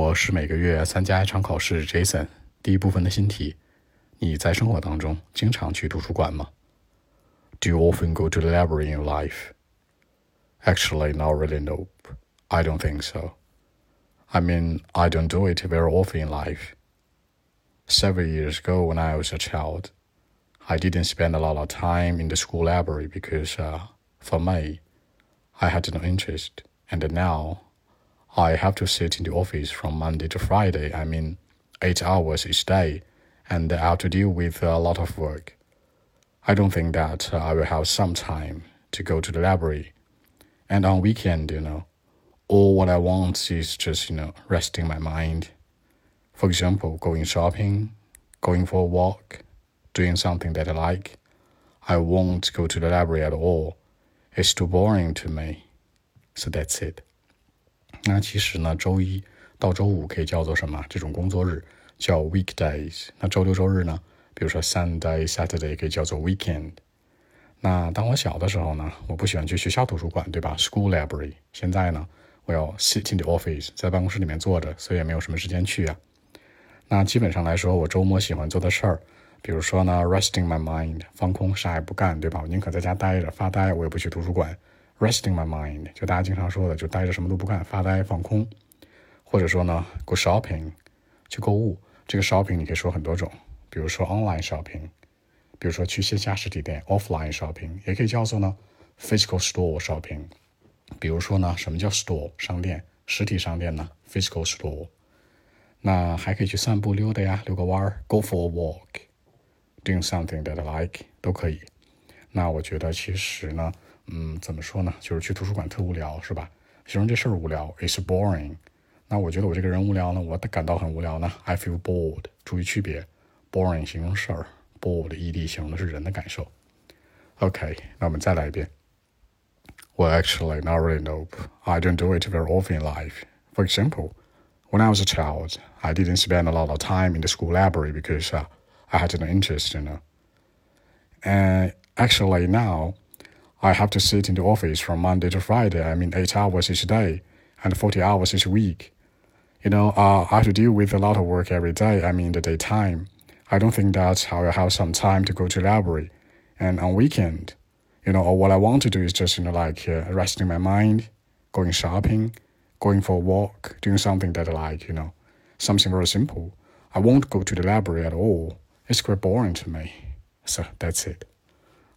我是每个月参加一场考试，Jason。第一部分的新题：你在生活当中经常去图书馆吗？Do you often go to the library in your life? Actually, not really. Nope. I don't think so. I mean, I don't do it very often in life. Several years ago, when I was a child, I didn't spend a lot of time in the school library because, uh, for me, I had no interest. And now I have to sit in the office from Monday to Friday. I mean, eight hours each day, and I have to deal with a lot of work. I don't think that I will have some time to go to the library. And on weekend, you know, all what I want is just, you know, resting my mind. For example, going shopping, going for a walk, doing something that I like. I won't go to the library at all. It's too boring to me. So that's it. 那其实呢，周一到周五可以叫做什么？这种工作日叫 weekdays。那周六周日呢？比如说 Sunday、Saturday 可以叫做 weekend。那当我小的时候呢，我不喜欢去学校图书馆，对吧？School library。现在呢，我要 sit in the office，在办公室里面坐着，所以也没有什么时间去啊。那基本上来说，我周末喜欢做的事儿，比如说呢，resting my mind，放空，啥也不干，对吧？我宁可在家待着发呆，我也不去图书馆。Resting my mind，就大家经常说的，就待着什么都不干，发呆放空，或者说呢，go shopping，去购物。这个 shopping 你可以说很多种，比如说 online shopping，比如说去线下实体店 offline shopping，也可以叫做呢 physical store shopping。比如说呢，什么叫 store 商店？实体商店呢 physical store。那还可以去散步溜达呀，遛个弯儿，go for a walk，doing something that I like 都可以。那我觉得其实呢。嗯，怎么说呢？就是去图书馆特无聊，是吧？形容这事儿无聊，is boring。那我觉得我这个人无聊呢，我感到很无聊呢，I feel bored。注意区别，boring 形容事儿，bored，ed 形容的是人的感受。OK，那我们再来一遍。Well, actually, not really. Nope. I don't do it very often in life. For example, when I was a child, I didn't spend a lot of time in the school library because uh, I had no interest, you know. And actually, now I have to sit in the office from Monday to Friday. I mean, eight hours each day and 40 hours each week. You know, uh, I have to deal with a lot of work every day. I mean, the daytime. I don't think that I will have some time to go to library. And on weekend, you know, what I want to do is just, you know, like uh, resting my mind, going shopping, going for a walk, doing something that I like, you know, something very simple. I won't go to the library at all. It's quite boring to me. So that's it.